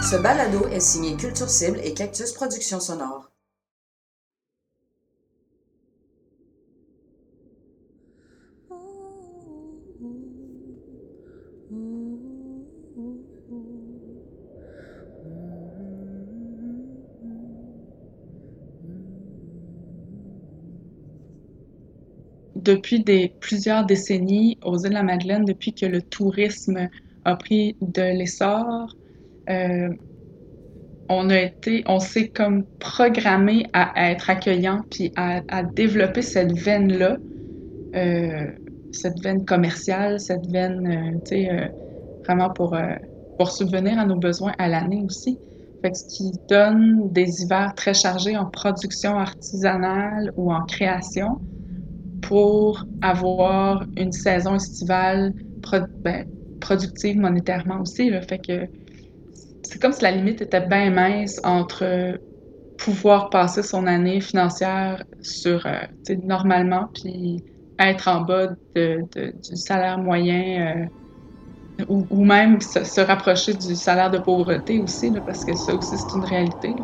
Ce balado est signé Culture Cible et Cactus Productions Sonores. depuis plusieurs décennies aux îles de la Madeleine, depuis que le tourisme a pris de l'essor, euh, on a été, on s'est comme programmé à, être accueillant puis à, développer cette veine-là, euh, cette veine commerciale, cette veine, euh, tu sais, vraiment pour, pour subvenir à nos besoins à l'année aussi. Fait que ce qui donne des hivers très chargés en production artisanale ou en création pour avoir une saison estivale ben, productive monétairement aussi. Fait que c'est comme si la limite était bien mince entre pouvoir passer son année financière sur euh, normalement puis être en bas du salaire moyen euh, ou, même se, rapprocher du salaire de pauvreté aussi parce que ça aussi c'est une réalité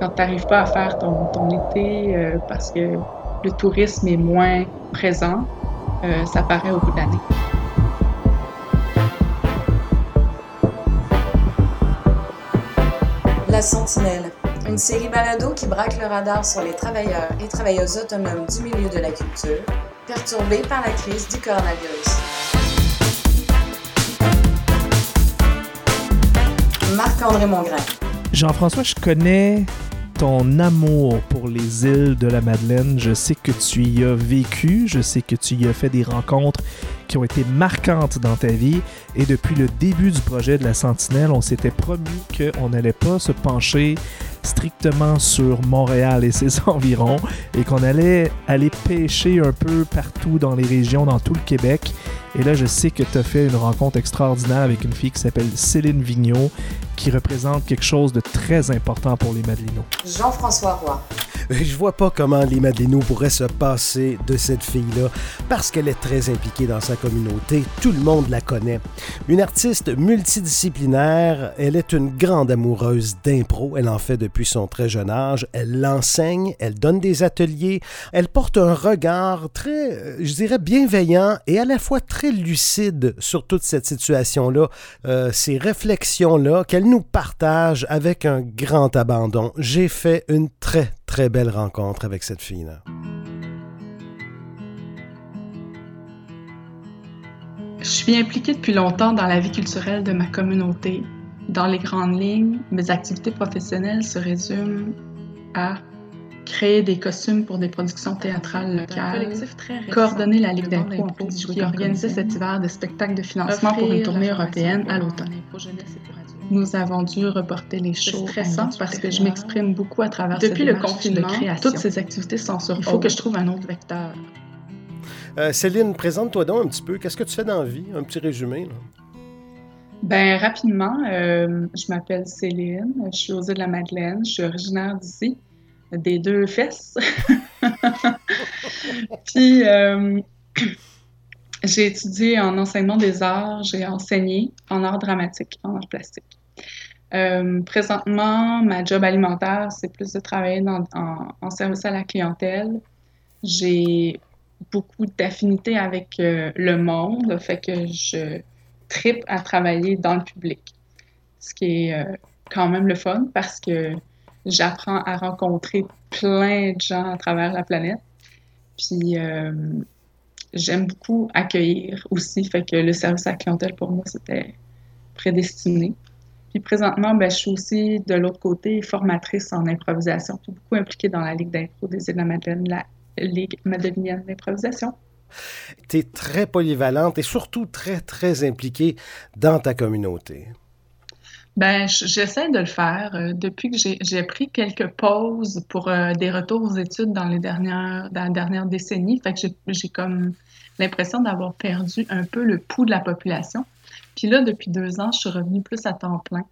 quand tu n'arrives pas à faire ton, été euh, parce que le tourisme est moins présent, ça paraît au bout de l'année. Sentinelle, une série balado qui braque le radar sur les travailleurs et travailleuses autonomes du milieu de la culture, perturbés par la crise du coronavirus. Marc-André Mongrain. Jean-François, je connais ton amour pour les îles de la Madeleine. Je sais que tu y as vécu, je sais que tu y as fait des rencontres qui ont été marquantes dans ta vie. Et depuis le début du projet de la Sentinelle, on s'était promis qu'on n'allait pas se pencher strictement sur Montréal et ses environs et qu'on allait aller pêcher un peu partout dans les régions, dans tout le Québec. Et là, je sais que tu as fait une rencontre extraordinaire avec une fille qui s'appelle Céline Vigneault, qui représente quelque chose de très important pour les Madelinots. Jean-François Roy. Je vois pas comment les Madelinots pourraient se passer de cette fille-là, parce qu'elle est très impliquée dans sa communauté. Tout le monde la connaît. Une artiste multidisciplinaire, elle est une grande amoureuse d'impro. Elle en fait depuis son très jeune âge. Elle l'enseigne, elle donne des ateliers. Elle porte un regard très, euh, je dirais, bienveillant et à la fois très lucide sur toute cette situation-là, euh, ces réflexions-là qu'elle nous partage avec un grand abandon. J'ai fait une très, très belle rencontre avec cette fille-là. Je suis impliquée depuis longtemps dans la vie culturelle de ma communauté. Dans les grandes lignes, mes activités professionnelles se résument à créer des costumes pour des productions théâtrales locales, coordonner la Ligue d'impro qui organisait cet hiver des spectacles de financement pour une tournée européenne à l'automne. Nous avons dû reporter les shows. stressant parce que je m'exprime beaucoup à travers Depuis le confinement, toutes ces activités sont sur Il faut que je trouve un autre vecteur. Euh, Céline, présente-toi donc un petit peu. Qu'est-ce que tu fais dans la vie? Un petit résumé. Ben rapidement, euh, je m'appelle Céline, je suis aux îles de la Madeleine, je suis originaire d'ici, des deux fesses. Puis euh, j'ai étudié en enseignement des arts, j'ai enseigné en art dramatique, en art plastique. présentement, ma job alimentaire, c'est plus de travailler en, en, service à la clientèle. J'ai beaucoup d'affinité avec euh, le monde, fait que je tripe à travailler dans le public. Ce qui est euh, quand même le fun parce que j'apprends à rencontrer plein de gens à travers la planète. Puis euh, j'aime beaucoup accueillir aussi, fait que le service à la clientèle pour moi c'était prédestiné. Puis présentement, ben, je suis aussi de l'autre côté formatrice en improvisation, puis beaucoup impliquée dans la Ligue d'impro des îles de la Madeleine, la Ligue madeleinienne d'improvisation. Tu es très polyvalente et surtout très, très impliquée dans ta communauté. Ben, j'essaie de le faire. Euh, depuis que j'ai pris quelques pauses pour euh, des retours aux études dans les dernières, dans la dernière décennie, fait que j'ai comme l'impression d'avoir perdu un peu le pouls de la population. Puis là, depuis deux ans, je suis revenue plus à temps plein.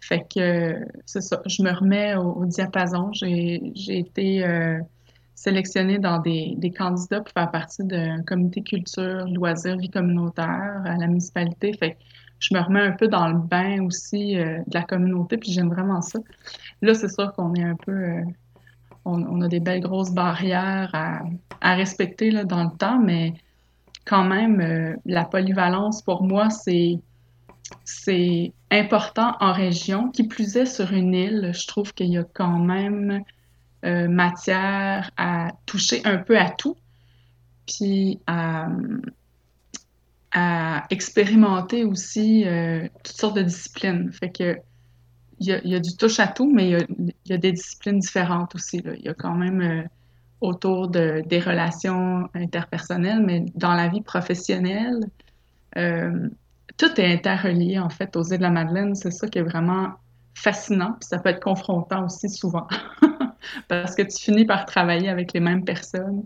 Fait que c'est ça, je me remets au, diapason. J'ai été euh, sélectionnée dans des, des, candidats pour faire partie d'un comité culture, loisirs, vie communautaire à la municipalité. Fait je me remets un peu dans le bain aussi euh, de la communauté, puis j'aime vraiment ça. Là, c'est sûr qu'on est un peu... Euh, on, a des belles grosses barrières à, respecter là, dans le temps, mais quand même, euh, la polyvalence, pour moi, c'est c'est important en région. Qui plus est, sur une île, je trouve qu'il y a quand même matière à toucher un peu à tout, puis à, expérimenter aussi euh, toutes sortes de disciplines. Fait que il y, a, du touche à tout, mais il y a, des disciplines différentes aussi. Il y a quand même euh, autour de, des relations interpersonnelles, mais dans la vie professionnelle, tout est interrelié en fait aux îles de la Madeleine. C'est ça qui est vraiment fascinant, puis ça peut être confrontant aussi souvent. parce que tu finis par travailler avec les mêmes personnes.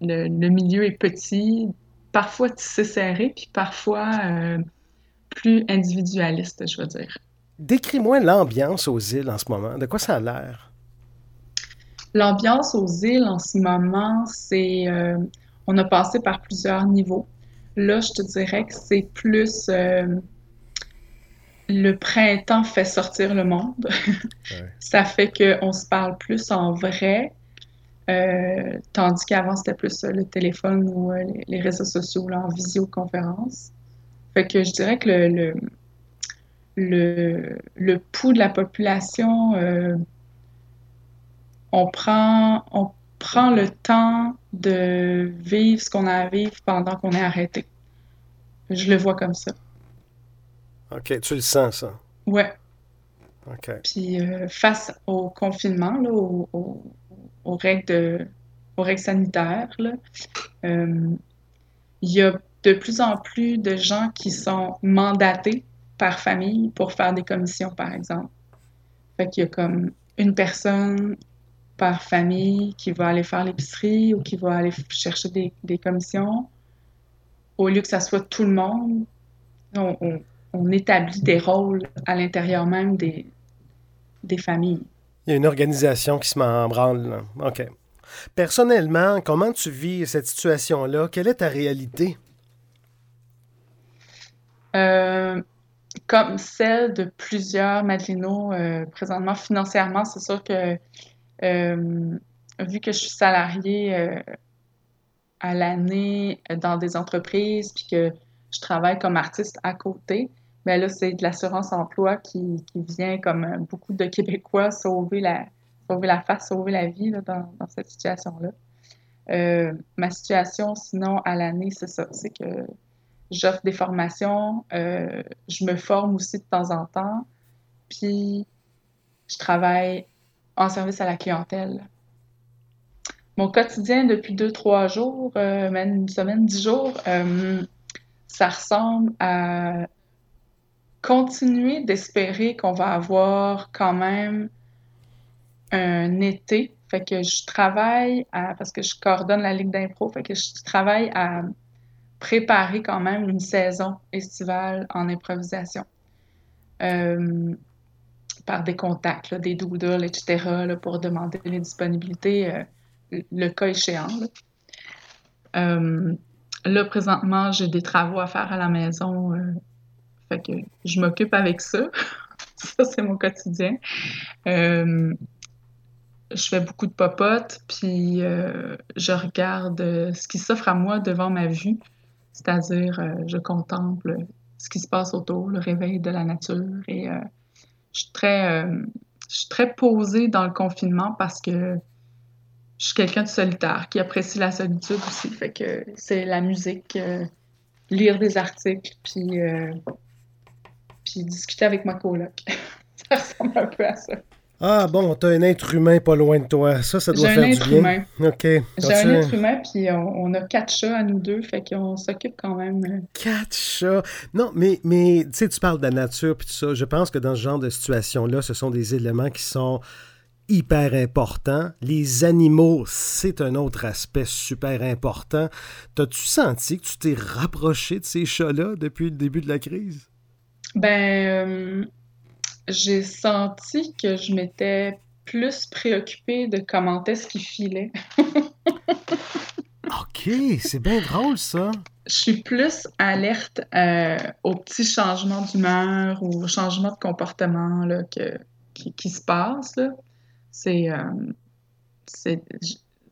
Le, milieu est petit, parfois tissé serré, puis parfois euh, plus individualiste, je veux dire. Décris-moi l'ambiance aux îles en ce moment. De quoi ça a l'air? L'ambiance aux îles en ce moment, c'est. Euh, on a passé par plusieurs niveaux. Là, je te dirais que c'est plus. Euh, le printemps fait sortir le monde. ça fait qu'on se parle plus en vrai, euh, tandis qu'avant, c'était plus le téléphone ou euh, les, réseaux sociaux là, en visioconférence. Fait que je dirais que le, le, le, pouls de la population, euh, on, prend, on prend le temps de vivre ce qu'on a à vivre pendant qu'on est arrêté. Je le vois comme ça. OK, tu le sens, ça? Ouais. OK. Puis euh, face au confinement, là, aux, règles sanitaires, euh, il y a de plus en plus de gens qui sont mandatés par famille pour faire des commissions, par exemple. Fait qu'il y a comme une personne par famille qui va aller faire l'épicerie ou qui va aller chercher des, des, commissions. Au lieu que ça soit tout le monde, on, on établit des rôles à l'intérieur même des, des familles. Il y a une organisation qui se met en branle. OK. Personnellement, comment tu vis cette situation-là? Quelle est ta réalité? Euh, comme celle de plusieurs Madelino euh, présentement, financièrement, c'est sûr que euh, vu que je suis salariée à l'année dans des entreprises, puis que je travaille comme artiste à côté, mais là, c'est de l'assurance-emploi qui, qui, vient, comme euh, beaucoup de Québécois, sauver la, sauver la face, sauver la vie là, dans, dans, cette situation-là. Euh, ma situation, sinon, à l'année, c'est ça. C'est que j'offre des formations, euh, je me forme aussi de temps en temps, puis je travaille en service à la clientèle. Mon quotidien depuis deux, trois jours, même une semaine, dix jours, ça ressemble à continuer d'espérer qu'on va avoir quand même un été. Fait que je travaille à, parce que je coordonne la Ligue d'impro, fait que je travaille à préparer quand même une saison estivale en improvisation. Euh, par des contacts, des doodles, etc., pour demander les disponibilités, euh, le cas échéant. Euh, là, présentement, j'ai des travaux à faire à la maison fait que je m'occupe avec ça. ça, c'est mon quotidien. Euh, je fais beaucoup de popotes, puis euh, je regarde euh, ce qui s'offre à moi devant ma vue, c'est-à-dire je contemple ce qui se passe autour, le réveil de la nature. Et je, suis très, je suis très posée dans le confinement parce que je suis quelqu'un de solitaire qui apprécie la solitude aussi. Fait que c'est la musique, lire des articles, puis puis discuter avec ma coloc. ça ressemble un peu à ça. Ah bon, t'as un être humain pas loin de toi. Ça, ça doit faire du bien. J'ai un être humain. OK. J'ai un être humain, puis on, a quatre chats à nous deux, fait qu'on s'occupe quand même. Euh. Quatre chats? Non, mais, mais tu sais, tu parles de la nature, puis tout ça. Je pense que dans ce genre de situation-là, ce sont des éléments qui sont hyper importants. Les animaux, c'est un autre aspect super important. T'as-tu senti que tu t'es rapproché de ces chats-là depuis le début de la crise? Ben, euh, j'ai senti que je m'étais plus préoccupée de comment est-ce qu'il filait. OK, c'est bien drôle, ça. Je suis plus alerte euh, aux petits changements d'humeur ou aux changements de comportement là, que, qui, qui se passent. là. C'est euh, c'est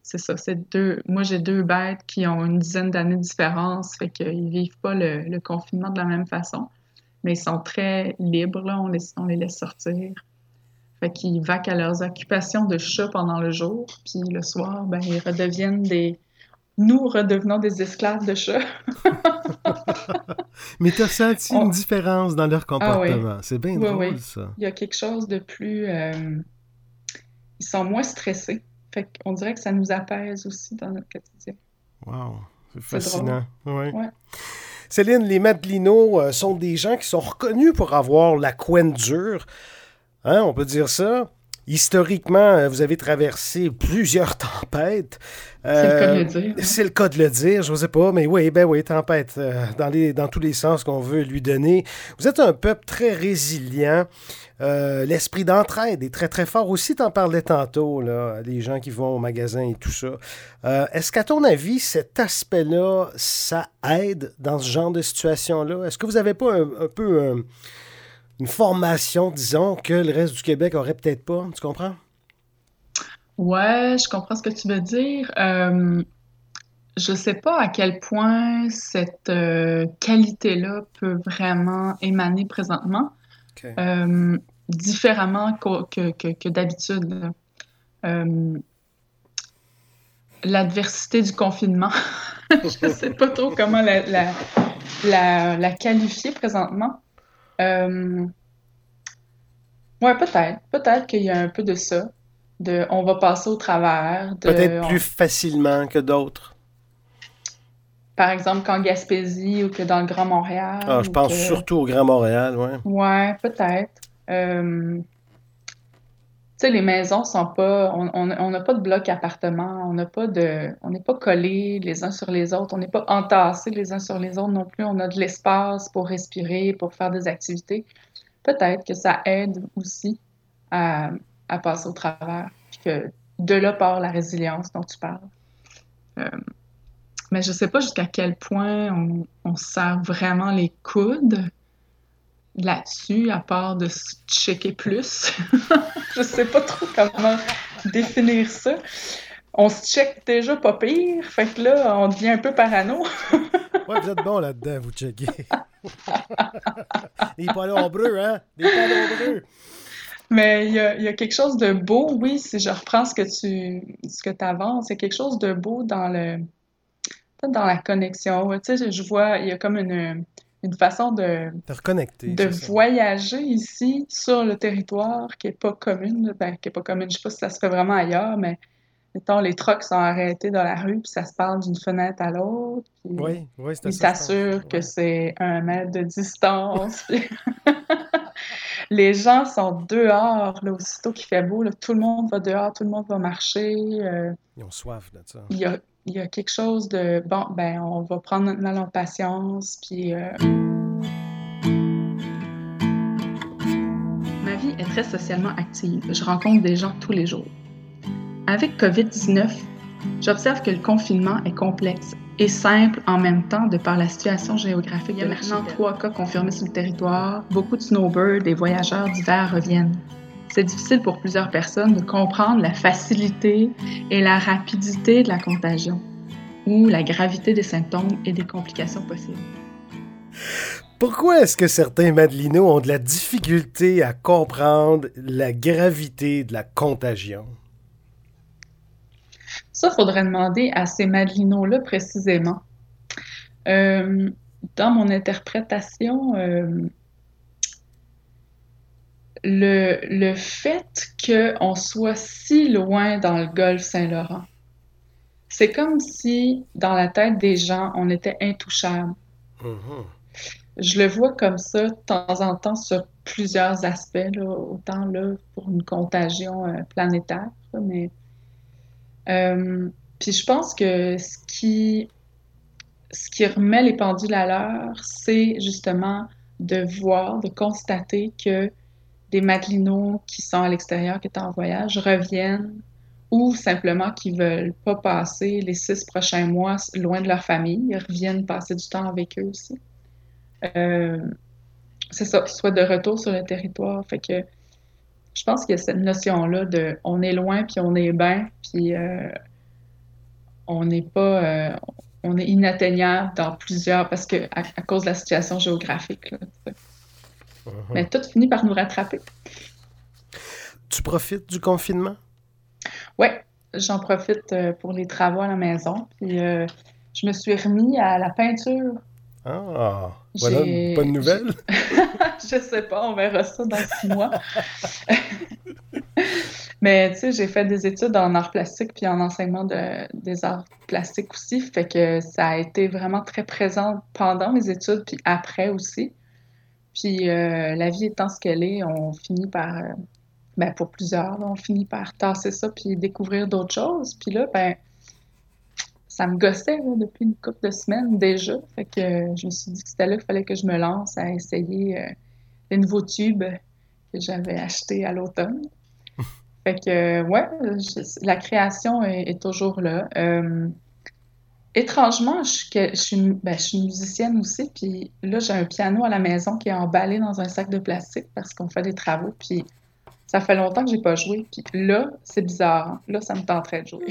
c'est ça. C'est deux. Moi, j'ai deux bêtes qui ont une dizaine d'années de différence, fait qu'ils vivent pas le, le confinement de la même façon. Mais ils sont très libres, là. On les, on les laisse sortir. Fait qu'ils vaquent à leurs occupations de chat pendant le jour, puis le soir, ben, ils redeviennent des. Nous redevenons des esclaves de chat. Mais tu as senti On- une différence dans leur Ah oui. comportement. C'est bien Oui, drôle, oui. ça. Il y a quelque chose de plus. euh, Ils sont moins stressés. Fait qu'on dirait que ça nous apaise aussi dans notre quotidien. Wow, c'est C'est fascinant. Ouais. Ouais. Céline, les Madelino euh, sont des gens qui sont reconnus pour avoir la couenne dure. Hein, on peut dire ça? Historiquement, euh, vous avez traversé plusieurs tempêtes. C'est le cas de Euh, le dire. hein. C'est le cas de le dire, je ne sais pas, mais oui, ben oui, tempête, euh, dans, les, dans tous les sens qu'on veut lui donner. Vous êtes un peuple très résilient. Euh, L'esprit d'entraide est très, très fort aussi. T'en parlais tantôt, là, les gens qui vont au magasin et tout ça. Euh, Est-ce qu'à ton avis, cet aspect-là, ça aide dans ce genre de situation-là? Est-ce que vous n'avez pas un, un peu euh, une formation, disons, que le reste du Québec aurait peut-être pas? Tu comprends? Ouais, je comprends ce que tu veux dire. Euh, je sais pas à quel point cette euh, qualité-là peut vraiment émaner présentement, euh, différemment que, que, que d'habitude. l'adversité du confinement, je sais pas trop comment la, la, la, la qualifier présentement. Euh, ouais, peut-être. Peut-être qu'il y a un peu de ça. De, on va passer au travers. De, Peut-être on- plus facilement que d'autres. par exemple, qu'en Gaspésie ou que dans le Grand Montréal. Ah, je pense que- surtout au Grand Montréal, ouais. Ouais, peut-être. Euh, les maisons sont pas. On n'a pas de bloc appartement, on n'a pas de. On n'est pas collés les uns sur les autres, on n'est pas entassés les uns sur les autres non plus. On a de l'espace pour respirer, pour faire des activités. Peut-être que ça aide aussi à, passer au travers. Que de là part la résilience dont tu parles. Euh, mais je sais pas jusqu'à quel point on, on vraiment les coudes là-dessus, à part de checker plus. je sais pas trop comment définir ça. On se check déjà pas pire, fait que là, on devient un peu parano. Ouais, vous êtes bon là-dedans, vous checkez. Des panneaux bleus, hein? Des panneaux bleus. Mais il y a, il y a quelque chose de beau, oui, si je reprends ce que tu ce que avances, il y a quelque chose de beau dans le dans la connexion. Tu sais, je vois, il y a comme une, une façon de, T'es reconnecté. de voyager ici sur le territoire qui est pas commune. Ben, qui est pas commune, je sais pas si ça se fait vraiment ailleurs, mais mettons, les trucks sont arrêtés dans la rue, puis ça se parle d'une fenêtre à l'autre. Oui, oui, c'est Ils s'assurent que Ouais. c'est un mètre de distance. puis- Les gens sont dehors, là, aussitôt qu'il fait beau, là, tout le monde va dehors, tout le monde va marcher. euh, Ils ont soif de ça. il y a, il y a quelque chose de bon, ben on va prendre notre mal en patience, puis. euh, Ma vie est très socialement active. Je rencontre des gens tous les jours. Avec COVID-19, j'observe que le confinement est complexe et simple en même temps de par la situation géographique. Il y a maintenant trois cas confirmés sur le territoire. Beaucoup de snowbirds et voyageurs d'hiver reviennent. C'est difficile pour plusieurs personnes de comprendre la facilité et la rapidité de la contagion ou la gravité des symptômes et des complications possibles. Pourquoi est-ce que certains Madelinos ont de la difficulté à comprendre la gravité de la contagion? Ça, il faudrait demander à ces Madelinos-là précisément. Euh, dans mon interprétation, euh, le, le fait qu'on soit si loin dans le golfe Saint-Laurent, c'est comme si dans la tête des gens, on était intouchable. Mhm. Je le vois comme ça de temps en temps sur plusieurs aspects, là, autant là pour une contagion euh, planétaire, mais euh, puis je pense que ce qui ce qui remet les pendules à l'heure, c'est justement de voir, de constater que des Madelinos qui sont à l'extérieur, qui étaient en voyage, reviennent ou simplement qui veulent pas passer les six prochains mois loin de leur famille, reviennent passer du temps avec eux aussi. Euh, c'est ça, soit de retour sur le territoire. Fait que je pense qu'il y a cette notion-là de on est loin puis on est bien, puis euh, on n'est pas, euh, on est inatteignable dans plusieurs, parce que à, cause de la situation géographique. Mais tout finit par nous rattraper. Tu profites du confinement? Oui, j'en profite euh, pour les travaux à la maison. Puis je me suis remis à la peinture. Ah, voilà une bonne nouvelle. je sais pas, on verra ça dans six mois. Mais tu sais, j'ai fait des études en arts plastiques puis en enseignement de, des arts plastiques aussi. Fait que ça a été vraiment très présent pendant mes études puis après aussi. Puis euh, la vie étant ce qu'elle est, on finit par, euh, ben pour plusieurs, on finit par tasser ça puis découvrir d'autres choses. Puis là, ben ça me gossait depuis une couple de semaines déjà. Fait que je me suis dit que c'était là qu'il fallait que je me lance à essayer euh, les nouveaux tubes que j'avais achetés à l'automne. fait que, ouais, la création est, toujours là. Étrangement, je, suis, ben, je, suis, musicienne aussi, puis là, j'ai un piano à la maison qui est emballé dans un sac de plastique parce qu'on fait des travaux, puis ça fait longtemps que j'ai pas joué. Puis là, c'est bizarre. Hein. Là, ça me tenterait de jouer.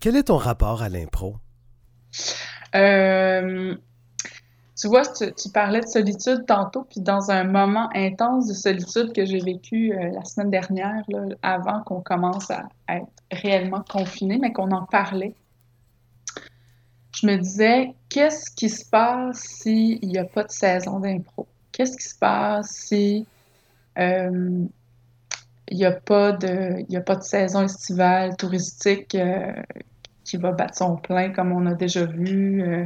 Quel est ton rapport à l'impro? Euh, tu vois, tu, parlais de solitude tantôt, puis dans un moment intense de solitude que j'ai vécu euh, la semaine dernière, avant qu'on commence à, être réellement confiné, mais qu'on en parlait, je me disais, qu'est-ce qui se passe s'il n'y a pas de saison d'impro? Qu'est-ce qui se passe si euh, n'y a, pas de, a pas de saison estivale touristique qui va battre son plein comme on a déjà vu. Euh,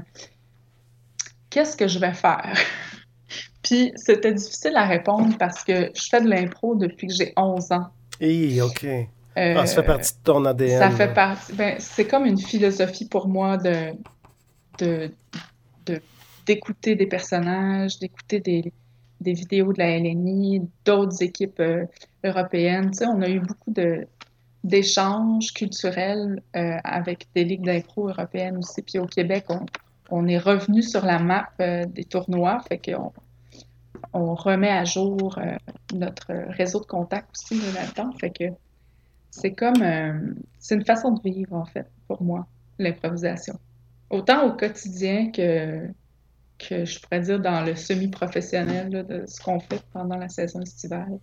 qu'est-ce que je vais faire? Puis c'était difficile à répondre parce que je fais de l'impro depuis que j'ai 11 ans. Et OK. ah, ça fait partie de ton ADN. Ça fait partie. Ben, c'est comme une philosophie pour moi de, de, d'écouter des personnages, d'écouter des, des, vidéos de la LNI, d'autres équipes euh, européennes. Tu sais, on a eu beaucoup de, d'échanges culturels euh, avec des ligues d'impro européennes aussi. Puis au Québec, on, est revenu sur la map euh, des tournois, fait qu'on on remet à jour euh, notre réseau de contacts aussi là-dedans. Fait que c'est comme, c'est une façon de vivre en fait pour moi, l'improvisation. Autant au quotidien que, que je pourrais dire dans le semi-professionnel de ce qu'on fait pendant la saison estivale.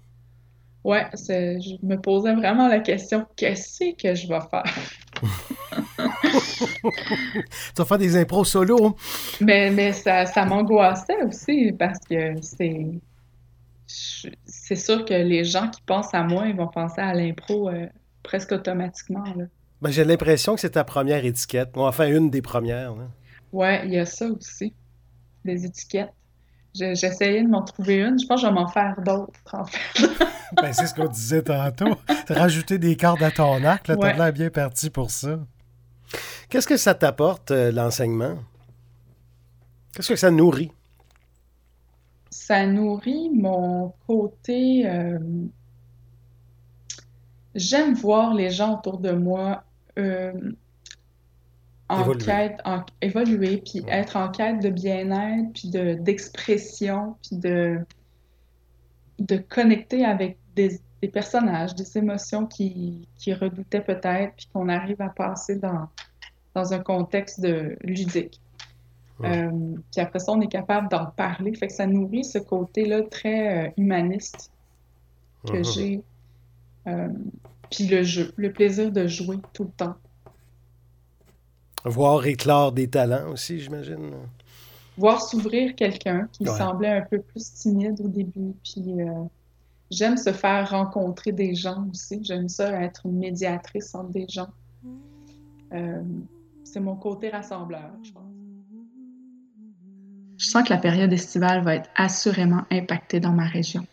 Ouais, je me posais vraiment la question qu'est-ce que je vais faire? Tu vas faire des impros solo. Mais, mais ça, ça m'angoissait aussi parce que c'est. C'est sûr que les gens qui pensent à moi, ils vont penser à l'impro euh, presque automatiquement. Ben, J'ai l'impression que c'est ta première étiquette. enfin, une des premières. Là. Ouais, il y a ça aussi. Des étiquettes. J'essayais de m'en trouver une. Je pense que je vais m'en faire d'autres, en fait. ben, c'est ce qu'on disait tantôt. Rajouter des cordes à ton arc, là, t'as l'air bien parti pour ça. Qu'est-ce que ça t'apporte, euh, l'enseignement? Qu'est-ce que ça nourrit? Ça nourrit mon côté... Euh, j'aime voir les gens autour de moi euh, en quête, en, évoluer, puis être en quête de bien-être, puis d'expression, puis de, de connecter avec des, personnages, des émotions qui, qui redoutaient peut-être, puis qu'on arrive à passer dans, dans un contexte de ludique. Euh, puis après ça, on est capable d'en parler. Fait que ça nourrit ce côté-là très euh, humaniste que uh-huh. j'ai. Euh, puis le jeu, le plaisir de jouer tout le temps. Voir éclore des talents aussi, j'imagine. Voir s'ouvrir quelqu'un qui semblait un peu plus timide au début. Puis j'aime se faire rencontrer des gens aussi. J'aime ça être une médiatrice entre des gens. Euh, c'est mon côté rassembleur, je pense. Je sens que la période estivale va être assurément impactée dans ma région.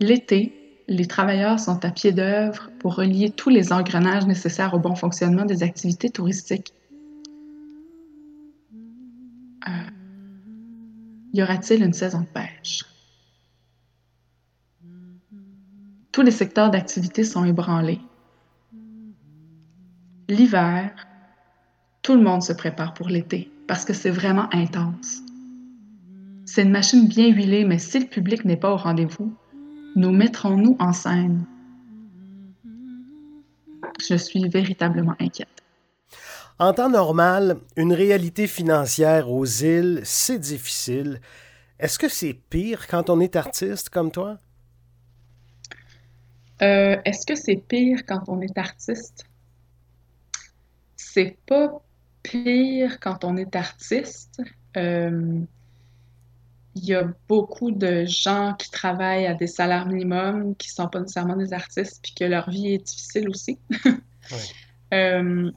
L'été, les travailleurs sont à pied d'œuvre pour relier tous les engrenages nécessaires au bon fonctionnement des activités touristiques. Euh, y aura-t-il une saison de pêche? Tous les secteurs d'activité sont ébranlés. L'hiver, tout le monde se prépare pour l'été parce que c'est vraiment intense. C'est une machine bien huilée, mais si le public n'est pas au rendez-vous, nous mettrons-nous en scène? Je suis véritablement inquiète. En temps normal, une réalité financière aux îles, c'est difficile. Est-ce que c'est pire quand on est artiste comme toi? Euh, Est-ce que c'est pire quand on est artiste? C'est pas pire quand on est artiste. Euh, il y a beaucoup de gens qui travaillent à des salaires minimums, qui sont pas nécessairement des artistes, puis que leur vie est difficile aussi. euh,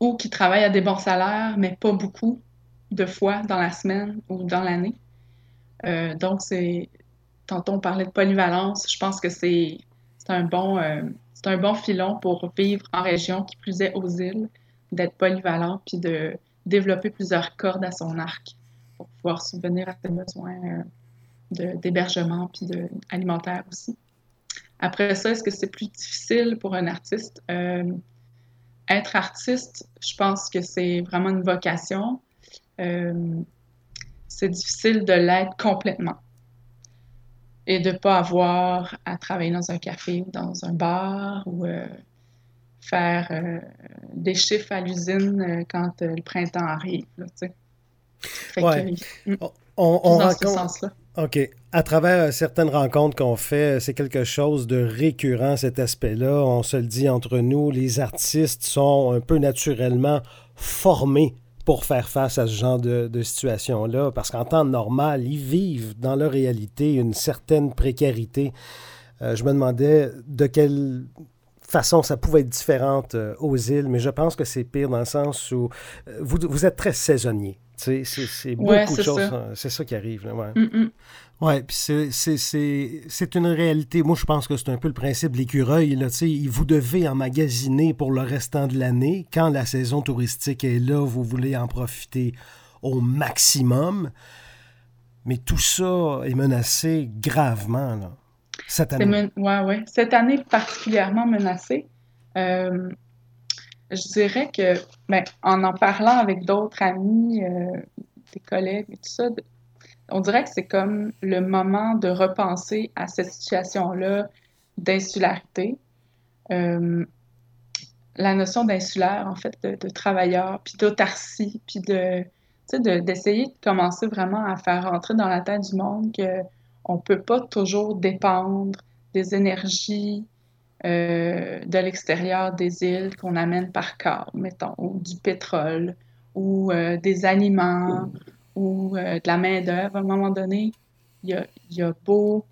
ou qui travaillent à des bons salaires, mais pas beaucoup de fois dans la semaine ou dans l'année. Euh, donc, c'est. Tantôt, on parlait de polyvalence. Je pense que c'est un, bon, euh, c'est un bon filon pour vivre en région, qui plus est aux îles, d'être polyvalent puis de développer plusieurs cordes à son arc pour pouvoir subvenir à ses besoins euh, d'hébergement puis de, alimentaire aussi. Après ça, est-ce que c'est plus difficile pour un artiste? Euh, être artiste, je pense que c'est vraiment une vocation. Euh, c'est difficile de l'être complètement et de ne pas avoir à travailler dans un café ou dans un bar ou faire des chiffres à l'usine quand le printemps arrive. Ouais. que, on, on dans rencontre... ce sens-là. OK. À travers certaines rencontres qu'on fait, c'est quelque chose de récurrent, cet aspect-là. On se le dit entre nous, les artistes sont un peu naturellement formés pour faire face à ce genre de, de situation-là, parce qu'en temps normal, ils vivent dans leur réalité une certaine précarité. Euh, je me demandais de quelle façon ça pouvait être différente euh, aux îles, mais je pense que c'est pire dans le sens où euh, vous, vous êtes très saisonnier. C'est beaucoup Ouais, de choses. ça. euh, C'est ça qui arrive. Là, ouais. Mm, mm. Oui, puis c'est- c'est- c'est c'est une réalité. Moi, je pense que c'est un peu le principe de l'écureuil. Vous devez emmagasiner pour le restant de l'année. Quand la saison touristique est là, vous voulez en profiter au maximum. Mais tout ça est menacé gravement là, cette année. men- ouais, ouais. Cette année particulièrement menacée. Euh, je dirais que, ben, en en parlant avec d'autres amis, euh, des collègues et tout ça, on dirait que c'est comme le moment de repenser à cette situation-là d'insularité. Euh, la notion d'insulaire, en fait, de, de travailleur, puis d'autarcie, puis de, sais, de- d'essayer de commencer vraiment à faire rentrer dans la tête du monde que on peut pas toujours dépendre des énergies euh, de l'extérieur des îles qu'on amène par câble, mettons, ou du pétrole, ou euh, des aliments, ou euh, de la main-d'œuvre. À un moment donné, il y a, y beau.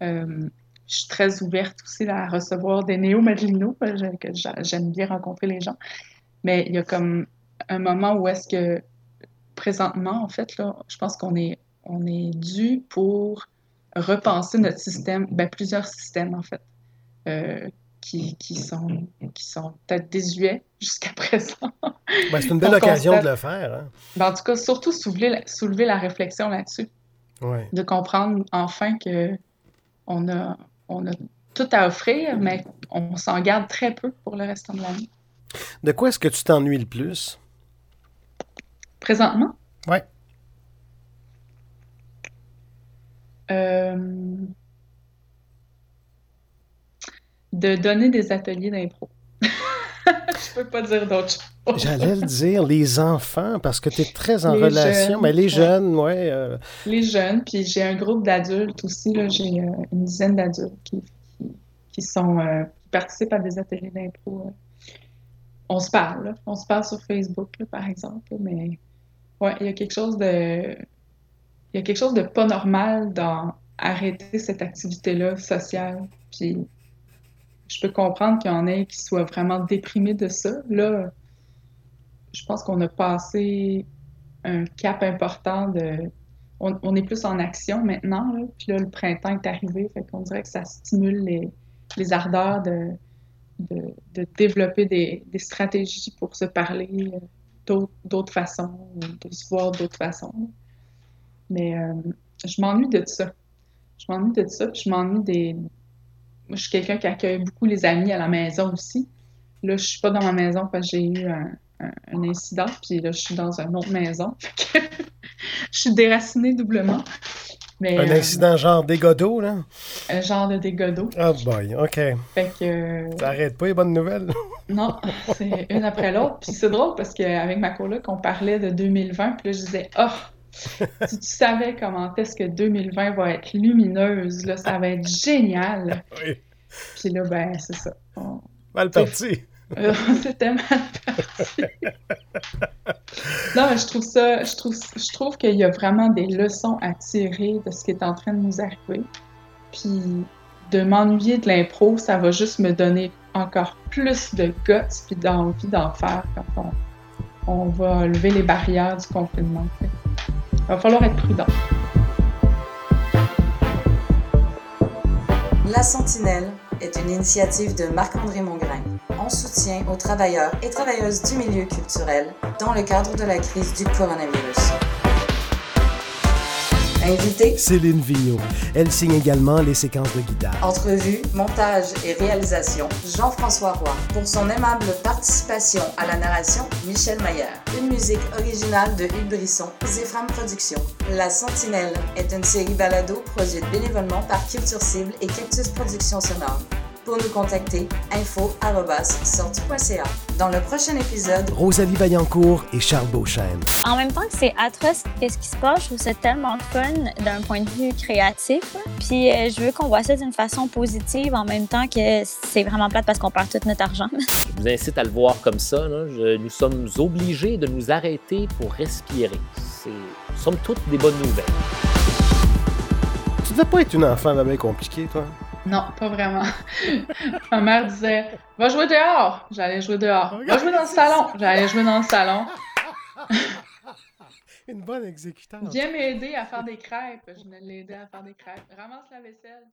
je suis très ouverte aussi à recevoir des néo-madelinos, que que j'a- j'aime bien rencontrer les gens. Mais il y a comme un moment où est-ce que, présentement, en fait, là, je pense qu'on est, on est dû pour repenser notre système, ben, plusieurs systèmes, en fait, euh, qui, qui sont, qui sont peut-être désuets jusqu'à présent. Ben, c'est une belle on occasion constate- de le faire. Hein? Ben, en tout cas, surtout soulever la, soulever la réflexion là-dessus, Ouais. de comprendre enfin que on a, on a tout à offrir, mais on s'en garde très peu pour le restant de l'année. De quoi est-ce que tu t'ennuies le plus? Présentement, Ouais. euh, de donner des ateliers d'impro. Je peux pas dire d'autre chose. J'allais le dire, les enfants, parce que tu es très en Les relation. jeunes, Mais les ouais. jeunes, ouais. euh, Les jeunes, puis j'ai un groupe d'adultes aussi, là, j'ai euh, une dizaine d'adultes qui, qui, qui sont, euh, qui participent à des ateliers d'impro. euh. On se parle, là. on se parle sur Facebook, là, par exemple, mais ouais, il y a quelque chose de, il y a quelque chose de pas normal dans arrêter cette activité-là sociale, puis je peux comprendre qu'il y en ait qui soient vraiment déprimés de ça. Là, je pense qu'on a passé un cap important de on, est plus en action maintenant. Puis là, le printemps est arrivé, fait qu'on dirait que ça stimule les, les ardeurs de, de, développer des, des, stratégies pour se parler euh, d'autres façons, de se voir d'autres façons. Mais euh, je m'ennuie de ça. Je m'ennuie de ça, puis je m'ennuie des. Moi, je suis quelqu'un qui accueille beaucoup les amis à la maison aussi. Là, je suis pas dans ma maison parce que j'ai eu un, un, incident, puis là, je suis dans une autre maison. je suis déracinée doublement. Mais, un euh, incident genre dégâts d'eau, là? Un genre de dégâts d'eau. Oh boy, OK. Fait que... Ça arrête pas les bonnes nouvelles? non, c'est une après l'autre. Puis c'est drôle parce qu'avec ma coloc, on parlait de 2020, puis là, je disais, oh, si tu savais comment est-ce que 2020 va être lumineuse, là, ça va être génial. oui. Puis là, ben, c'est ça. Mal parti. C'était mal parti. non, mais je trouve ça, je trouve, je trouve qu'il y a vraiment des leçons à tirer de ce qui est en train de nous arriver. Puis de m'ennuyer de l'impro, ça va juste me donner encore plus de guts puis d'envie d'en faire quand on, on, va lever les barrières du confinement. Il va falloir être prudent. La Sentinelle est une initiative de Marc-André Mongrain en soutien aux travailleurs et travailleuses du milieu culturel dans le cadre de la crise du coronavirus. Invité Céline Vigneault. Elle signe également les séquences de guitare. Entrevue, montage et réalisation Jean-François Roy. Pour son aimable participation à la narration, Michel Mayer. Une musique originale de Hugues Brisson, Zéphram Productions. La Sentinelle est une série balado produite bénévolement par Culture Cible et Cactus Productions Sonores pour nous contacter info.sortie.ca. Dans le prochain épisode, Rosalie Vaillancourt et Charles Beauchesne. En même temps que c'est atroce, qu'est-ce qui se passe? Je trouve ça tellement fun d'un point de vue créatif. Puis euh, je veux qu'on voit ça d'une façon positive en même temps que c'est vraiment plate parce qu'on perd tout notre argent. Je vous incite à le voir comme ça. nous sommes obligés de nous arrêter pour respirer. C'est, somme toutes des bonnes nouvelles. Tu devais pas être une enfant bien compliquée, toi? Non, pas vraiment. Ma mère disait Va jouer dehors. J'allais jouer dehors. Va jouer dans le salon. J'allais jouer dans le salon. Une bonne exécutante. Viens m'aider à faire des crêpes. Je l'aider à faire des crêpes. Ramasse la vaisselle.